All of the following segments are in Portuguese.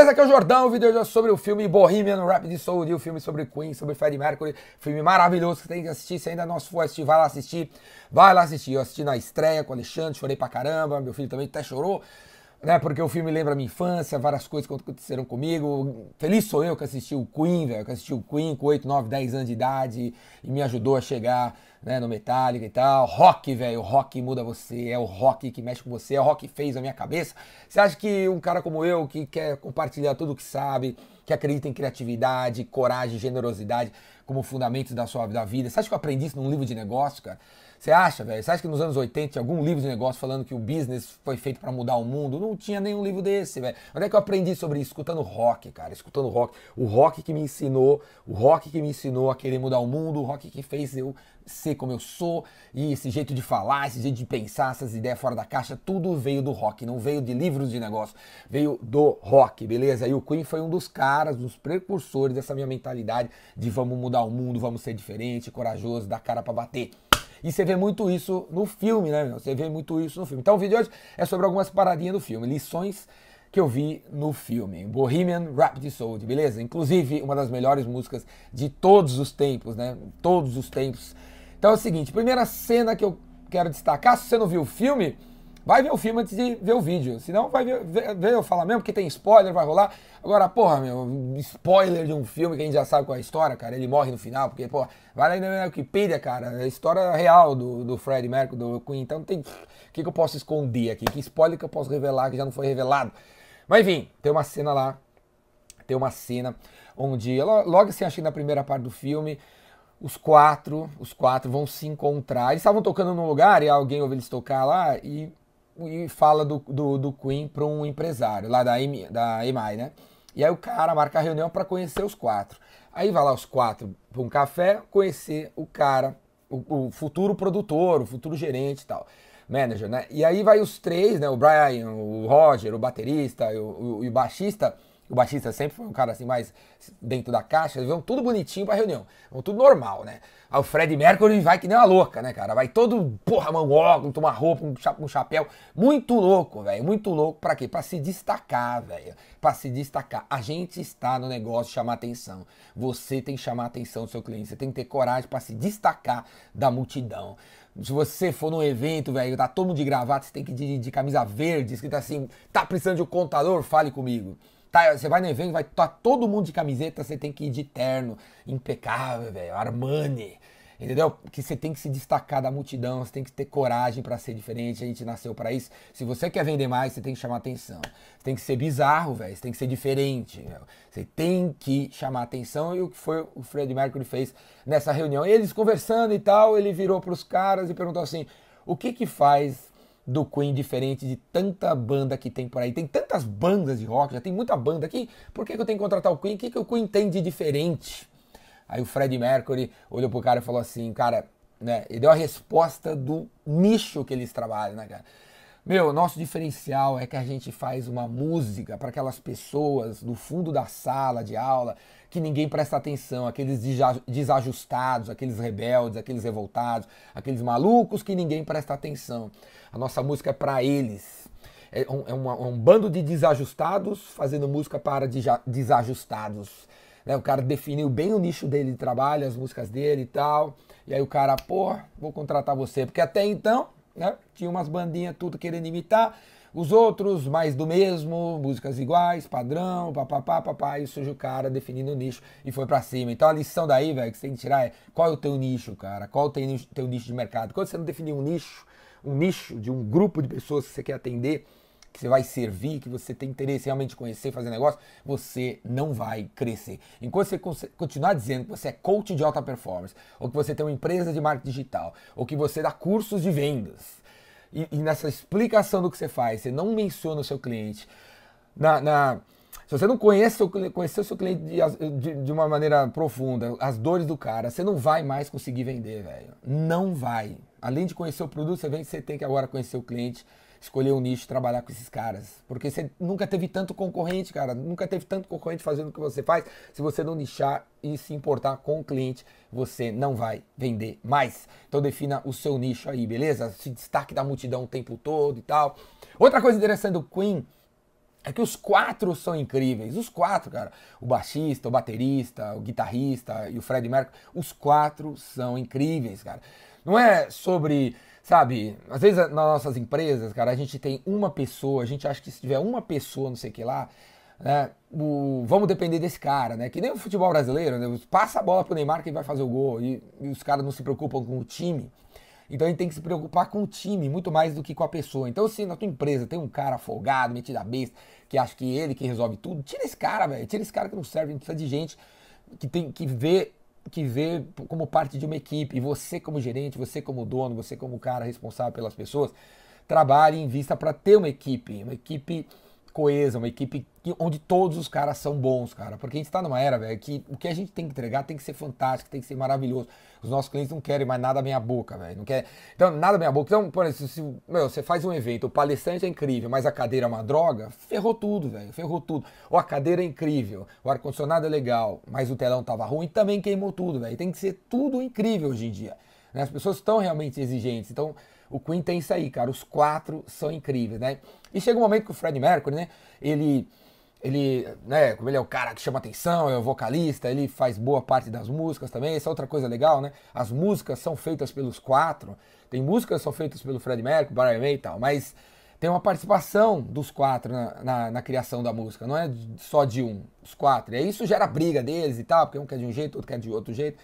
beleza? Aqui é o Jordão, o vídeo é sobre o filme Bohemian Rhapsody Soul, o filme sobre Queen, sobre Freddie Mercury, filme maravilhoso que você tem que assistir, se ainda não for assistir, vai lá assistir, vai lá assistir. Eu assisti na estreia com o Alexandre, chorei pra caramba, meu filho também até chorou, né? Porque o filme lembra minha infância, várias coisas que aconteceram comigo. Feliz sou eu que assisti o Queen, velho, que assisti o Queen com 8, 9, 10 anos de idade e me ajudou a chegar né, no Metallica e tal. Rock, velho, rock muda você, é o rock que mexe com você, é o rock que fez a minha cabeça. Você acha que um cara como eu, que quer compartilhar tudo o que sabe, que acredita em criatividade, coragem, generosidade como fundamentos da sua da vida, você acha que eu aprendi isso num livro de negócio, cara? Você acha, velho? Você acha que nos anos 80 tinha algum livro de negócio falando que o business foi feito para mudar o mundo? Não tinha nenhum livro desse, velho. Onde é que eu aprendi sobre isso? Escutando rock, cara. Escutando rock. O rock que me ensinou, o rock que me ensinou a querer mudar o mundo, o rock que fez eu ser como eu sou, e esse jeito de falar, esse jeito de pensar, essas ideias fora da caixa, tudo veio do rock, não veio de livros de negócio, veio do rock, beleza? E o Queen foi um dos caras, dos precursores dessa minha mentalidade de vamos mudar o mundo, vamos ser diferente, corajoso, dar cara para bater. E você vê muito isso no filme, né, meu? Você vê muito isso no filme. Então o vídeo de hoje é sobre algumas paradinhas do filme, lições que eu vi no filme. Bohemian Rhapsody Soul, beleza? Inclusive, uma das melhores músicas de todos os tempos, né? Todos os tempos. Então é o seguinte, primeira cena que eu quero destacar, se você não viu o filme, Vai ver o filme antes de ver o vídeo. Senão vai ver, ver, ver eu falar mesmo, que tem spoiler, vai rolar. Agora, porra, meu, spoiler de um filme que a gente já sabe qual é a história, cara. Ele morre no final, porque, porra, vai lá na Wikipedia, cara. A história real do, do Fred Mercury, do Queen. Então tem. O que, que eu posso esconder aqui? Que spoiler que eu posso revelar que já não foi revelado? Mas enfim, tem uma cena lá. Tem uma cena onde, logo assim, achei na primeira parte do filme os quatro, os quatro vão se encontrar. Eles estavam tocando num lugar e alguém ouviu eles tocar lá e e fala do, do, do Queen para um empresário lá da, M, da EMI, né? E aí o cara marca a reunião para conhecer os quatro. Aí vai lá os quatro para um café conhecer o cara, o, o, futuro produtor, o futuro gerente e tal, manager, né? E aí vai os três, né? O Brian, o Roger, o baterista e o, o, o baixista o baixista sempre foi um cara assim mais dentro da caixa, eles vão tudo bonitinho pra reunião. Vão tudo normal, né? Aí o Fred Mercury vai que nem uma louca, né, cara? Vai todo, porra, mão óculos, tomar roupa, um chapéu. Muito louco, velho. Muito louco. Pra quê? Pra se destacar, velho. Pra se destacar. A gente está no negócio de chamar atenção. Você tem que chamar atenção do seu cliente. Você tem que ter coragem para se destacar da multidão. Se você for num evento, velho, tá todo mundo de gravata, você tem que ir de, de camisa verde, escrito assim, tá precisando de um contador? Fale comigo. Tá, você vai no evento, vai tá todo mundo de camiseta, você tem que ir de terno, impecável, velho, Armani. Entendeu? Que você tem que se destacar da multidão, você tem que ter coragem para ser diferente, a gente nasceu para isso. Se você quer vender mais, você tem que chamar atenção. Você tem que ser bizarro, velho, você tem que ser diferente. Véio. Você tem que chamar atenção e o que foi o Fred Mercury fez nessa reunião. Eles conversando e tal, ele virou para os caras e perguntou assim: "O que que faz do Queen diferente de tanta banda que tem por aí. Tem tantas bandas de rock, já tem muita banda aqui. Por que, que eu tenho que contratar o Queen? O que, que o Queen tem de diferente? Aí o Fred Mercury olhou pro cara e falou assim, cara, né? Ele deu a resposta do nicho que eles trabalham, né, cara? Meu, nosso diferencial é que a gente faz uma música para aquelas pessoas do fundo da sala de aula que ninguém presta atenção, aqueles desajustados, aqueles rebeldes, aqueles revoltados, aqueles malucos que ninguém presta atenção. A nossa música é para eles. É um, é, uma, é um, bando de desajustados fazendo música para desajustados. Né? O cara definiu bem o nicho dele de trabalho, as músicas dele e tal. E aí o cara, pô, vou contratar você. Porque até então né? Tinha umas bandinhas tudo querendo imitar, os outros mais do mesmo, músicas iguais, padrão, papapá, papá, e surge o cara definindo o nicho e foi para cima. Então a lição daí, velho, que você tem que tirar é qual é o teu nicho, cara, qual é o teu nicho, teu nicho de mercado. Quando você não definir um nicho, um nicho de um grupo de pessoas que você quer atender, que você vai servir, que você tem interesse realmente conhecer, fazer negócio, você não vai crescer. Enquanto você continuar dizendo que você é coach de alta performance, ou que você tem uma empresa de marketing digital, ou que você dá cursos de vendas, e, e nessa explicação do que você faz, você não menciona o seu cliente, na, na se você não conhece o, conhecer o seu cliente de, de, de, uma maneira profunda, as dores do cara, você não vai mais conseguir vender, velho. Não vai. Além de conhecer o produto, você vem, você tem que agora conhecer o cliente escolher um nicho, trabalhar com esses caras. Porque você nunca teve tanto concorrente, cara. Nunca teve tanto concorrente fazendo o que você faz. Se você não nichar e se importar com o cliente, você não vai vender mais. Então defina o seu nicho aí, beleza? Se destaque da multidão o tempo todo e tal. Outra coisa interessante do Queen é que os quatro são incríveis. Os quatro, cara. O baixista, o baterista, o guitarrista e o Fred Mercury. Os quatro são incríveis, cara. Não é sobre, sabe, às vezes nas nossas empresas, cara, a gente tem uma pessoa, a gente acha que se tiver uma pessoa, não sei o que lá, né, o, vamos depender desse cara, né? Que nem o futebol brasileiro, né? Passa a bola pro Neymar que vai fazer o gol e, e os caras não se preocupam com o time. Então a gente tem que se preocupar com o time muito mais do que com a pessoa. Então, se na tua empresa tem um cara folgado, metido a besta, que acha que ele que resolve tudo, tira esse cara, velho. Tira esse cara que não serve. A gente precisa de gente que tem que vê que vê como parte de uma equipe. E você como gerente, você como dono, você como cara responsável pelas pessoas, trabalhe em vista para ter uma equipe, uma equipe coesa, uma equipe onde todos os caras são bons, cara. Porque a gente está numa era, velho, que o que a gente tem que entregar tem que ser fantástico, tem que ser maravilhoso. Os nossos clientes não querem mais nada meia boca, velho. Não quer. Então, nada meia boca. Então, por exemplo, se meu, você faz um evento, o palestrante é incrível, mas a cadeira é uma droga, ferrou tudo, velho. Ferrou tudo. Ou a cadeira é incrível, o ar-condicionado é legal, mas o telão tava ruim, também queimou tudo, velho. Tem que ser tudo incrível hoje em dia. Né? As pessoas estão realmente exigentes. Então, o Queen tem isso aí, cara. Os quatro são incríveis, né? E chega um momento que o Fred Mercury, né? Ele, ele, né? Como ele é o cara que chama atenção, é o vocalista, ele faz boa parte das músicas também. Essa é outra coisa legal, né? As músicas são feitas pelos quatro. Tem músicas que são feitas pelo Fred Mercury, Brian May e tal, mas tem uma participação dos quatro na, na, na, criação da música, não é só de um, os quatro. E aí isso gera briga deles e tal, porque um quer de um jeito, outro quer de outro jeito.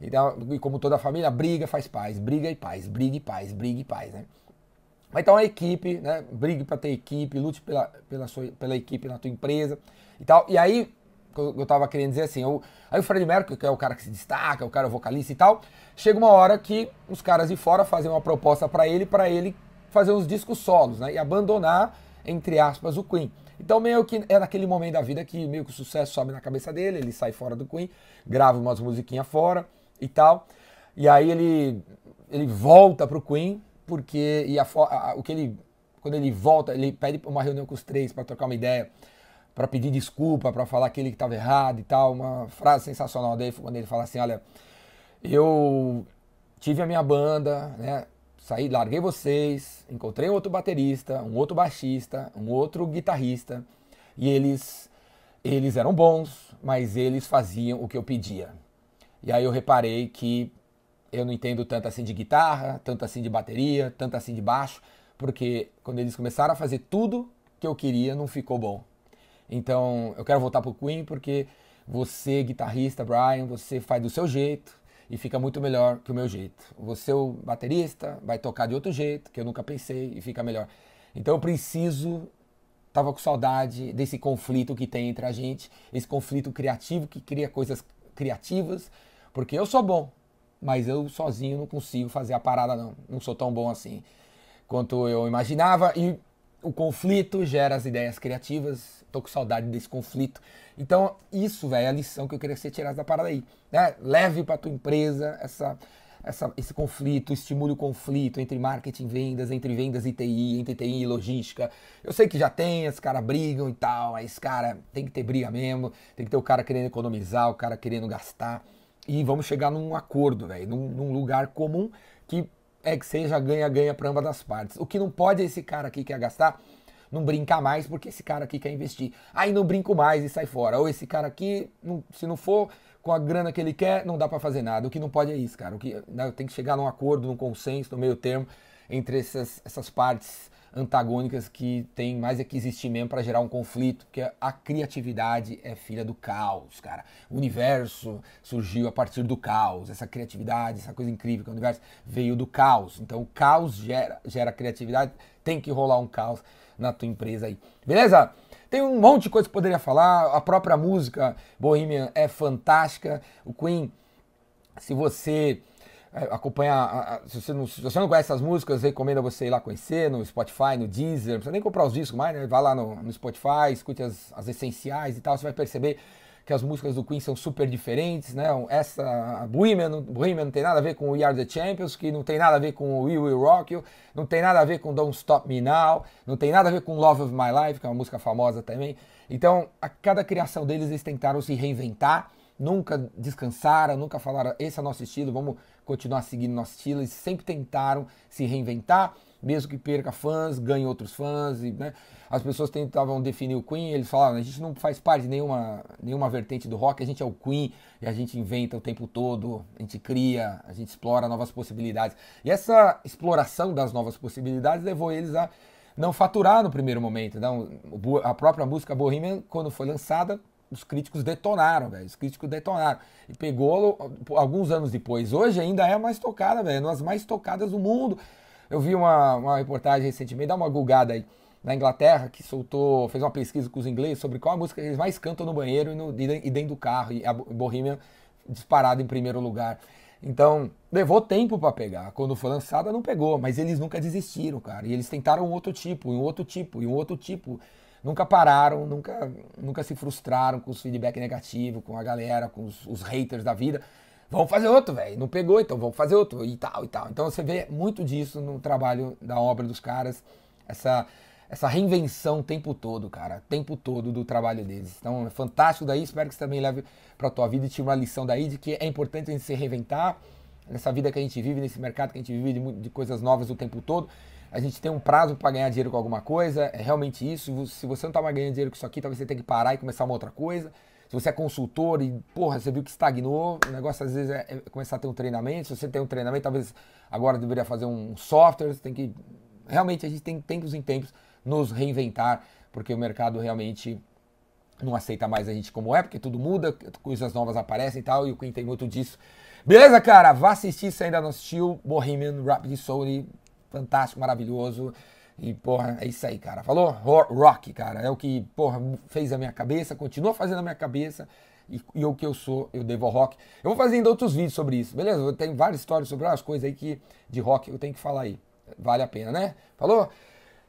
Então, e como toda família, briga faz paz, briga e paz, briga e paz, briga e paz, né? Mas então a equipe, né? Brigue para ter equipe, lute pela, pela, sua, pela equipe na tua empresa e tal. E aí, eu tava querendo dizer assim, eu, aí o Fred Mercury, que é o cara que se destaca, o cara vocalista e tal, chega uma hora que os caras de fora fazem uma proposta para ele, para ele fazer uns discos solos, né? E abandonar, entre aspas, o Queen. Então meio que é naquele momento da vida que meio que o sucesso sobe na cabeça dele, ele sai fora do Queen, grava umas musiquinhas fora, e tal. E aí ele, ele volta pro Queen, porque e a, a, o que ele quando ele volta, ele pede uma reunião com os três para trocar uma ideia, para pedir desculpa, para falar que ele estava errado e tal. Uma frase sensacional dele quando ele fala assim: Olha, eu tive a minha banda, né? Saí, larguei vocês, encontrei um outro baterista, um outro baixista, um outro guitarrista, e eles eles eram bons, mas eles faziam o que eu pedia. E aí eu reparei que eu não entendo tanto assim de guitarra, tanto assim de bateria, tanto assim de baixo, porque quando eles começaram a fazer tudo que eu queria, não ficou bom. Então eu quero voltar pro Queen porque você, guitarrista, Brian, você faz do seu jeito e fica muito melhor que o meu jeito. Você, o baterista, vai tocar de outro jeito, que eu nunca pensei, e fica melhor. Então eu preciso tava com saudade desse conflito que tem entre a gente, esse conflito criativo que cria coisas criativas porque eu sou bom, mas eu sozinho não consigo fazer a parada, não. Não sou tão bom assim quanto eu imaginava. E o conflito gera as ideias criativas. Tô com saudade desse conflito. Então, isso, velho, é a lição que eu queria que você tirasse da parada aí. Né? Leve para tua empresa essa, essa, esse conflito, estimule o conflito entre marketing e vendas, entre vendas e TI, entre TI e logística. Eu sei que já tem, os caras brigam e tal, mas, cara, tem que ter briga mesmo, tem que ter o cara querendo economizar, o cara querendo gastar e vamos chegar num acordo, velho, num, num, lugar comum que é que seja ganha-ganha para ambas as partes. O que não pode é esse cara aqui que quer gastar não brincar mais porque esse cara aqui quer investir. Aí não brinco mais e sai fora. Ou esse cara aqui, não, se não for com a grana que ele quer, não dá para fazer nada. O que não pode é isso, cara. O que né, tem que chegar num acordo, num consenso, no meio termo entre essas, essas partes antagônicas que tem mais é que existir mesmo para gerar um conflito, que a criatividade é filha do caos, cara. O universo surgiu a partir do caos, essa criatividade, essa coisa incrível que o universo veio do caos. Então o caos gera, gera criatividade, tem que rolar um caos na tua empresa aí. Beleza? Tem um monte de coisa que poderia falar, a própria música Bohemian é fantástica, o Queen, se você acompanhar. Se você, não, se você não conhece as músicas, recomendo você ir lá conhecer no Spotify, no Deezer. Não precisa nem comprar os discos mais, né? Vai lá no, no Spotify, escute as, as, essenciais e tal. Você vai perceber que as músicas do Queen são super diferentes, né? Essa Bohemian, Bohemian não tem nada a ver com We Are the Champions, que não tem nada a ver com We Will Rock You, não tem nada a ver com Don't Stop Me Now, não tem nada a ver com Love of My Life, que é uma música famosa também. Então, a cada criação deles, eles tentaram se reinventar nunca descansaram, nunca falaram esse é nosso estilo, vamos continuar seguindo nosso estilo. Eles sempre tentaram se reinventar mesmo que perca fãs, ganhe outros fãs. E, né? As pessoas tentavam definir o Queen, eles falavam, a gente não faz parte de nenhuma, nenhuma vertente do rock, a gente é o Queen e a gente inventa o tempo todo, a gente cria, a gente explora novas possibilidades. E essa exploração das novas possibilidades levou eles a não faturar no primeiro momento. Não, a própria música Bohemian, quando foi lançada, os críticos detonaram, velho. Os críticos detonaram. E pegou alguns anos depois. Hoje ainda é a mais tocada, velho. É uma das mais tocadas do mundo. Eu vi uma, uma reportagem recentemente, dá uma gulgada aí, na Inglaterra, que soltou, fez uma pesquisa com os ingleses sobre qual a música que eles mais cantam no banheiro e, no, e dentro do carro. E a Bohemian disparada em primeiro lugar. Então, levou tempo para pegar. Quando foi lançada, não pegou, mas eles nunca desistiram, cara. E eles tentaram um outro tipo, um outro tipo, e um outro tipo. Nunca pararam, nunca, nunca se frustraram com os feedback negativo, com a galera, com os, os haters da vida. Vamos fazer outro, velho. Não pegou, então vamos fazer outro, e tal, e tal. Então você vê muito disso no trabalho da obra dos caras, essa, essa reinvenção o tempo todo, cara, o tempo todo do trabalho deles. Então é fantástico daí, espero que você também leve para tua vida e tire uma lição daí de que é importante a gente se reinventar nessa vida que a gente vive, nesse mercado que a gente vive de, de coisas novas o tempo todo. A gente tem um prazo para ganhar dinheiro com alguma coisa, é realmente isso. Se você não está mais ganhando dinheiro com isso aqui, talvez você tenha que parar e começar uma outra coisa. Se você é consultor e, porra, você viu que estagnou, o negócio às vezes é, é começar a ter um treinamento. Se você tem um treinamento, talvez agora deveria fazer um software. Você tem que. Realmente, a gente tem tempos em tempos nos reinventar, porque o mercado realmente não aceita mais a gente como é, porque tudo muda, coisas novas aparecem e tal, e o Queen tem muito disso. Beleza, cara? Vá assistir se ainda não assistiu. Bohemian Rhapsody fantástico, maravilhoso. E, porra, é isso aí, cara. Falou? Rock, cara. É o que, porra, fez a minha cabeça, continua fazendo a minha cabeça. E, e o que eu sou, eu devo ao rock. Eu vou fazendo outros vídeos sobre isso, beleza? Eu tenho várias histórias sobre as coisas aí que, de rock eu tenho que falar aí. Vale a pena, né? Falou?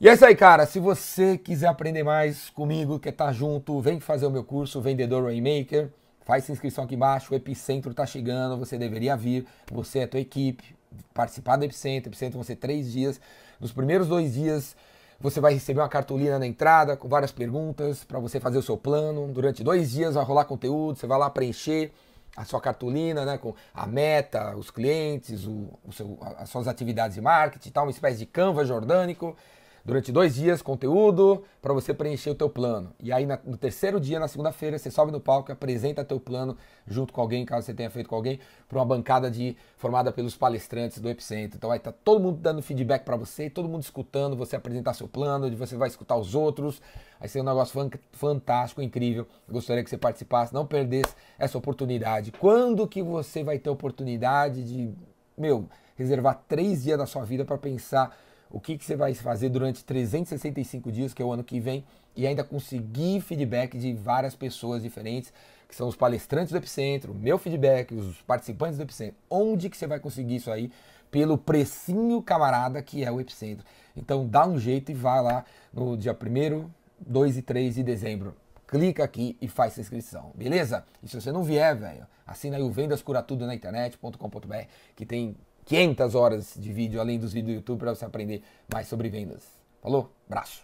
E é isso aí, cara. Se você quiser aprender mais comigo, quer estar tá junto, vem fazer o meu curso Vendedor Rainmaker. Faz inscrição aqui embaixo, o Epicentro está chegando, você deveria vir, você é a tua equipe, participar do Epicentro. Epicentro vão ser três dias. Nos primeiros dois dias, você vai receber uma cartolina na entrada com várias perguntas para você fazer o seu plano. Durante dois dias vai rolar conteúdo, você vai lá preencher a sua cartolina, né, com a meta, os clientes, o, o seu, as suas atividades de marketing, tal, uma espécie de Canva jordânico durante dois dias conteúdo para você preencher o teu plano. E aí na, no terceiro dia, na segunda-feira, você sobe no palco, apresenta teu plano junto com alguém, caso você tenha feito com alguém, para uma bancada de formada pelos palestrantes do Epicentro. Então vai estar tá todo mundo dando feedback para você, todo mundo escutando você apresentar seu plano, de você vai escutar os outros. Vai ser um negócio fantástico, incrível. Gostaria que você participasse, não perdesse essa oportunidade. Quando que você vai ter oportunidade de, meu, reservar três dias da sua vida para pensar o que, que você vai fazer durante 365 dias, que é o ano que vem, e ainda conseguir feedback de várias pessoas diferentes, que são os palestrantes do Epicentro, meu feedback, os participantes do Epicentro. Onde que você vai conseguir isso aí? Pelo precinho camarada que é o Epicentro. Então dá um jeito e vai lá no dia 1 2 e 3 de dezembro. Clica aqui e faz sua inscrição, beleza? E se você não vier, velho, assina aí o Vendas Cura Tudo na internet.com.br, que tem 500 horas de vídeo além dos vídeos do YouTube para você aprender mais sobre vendas. Falou? Abraço!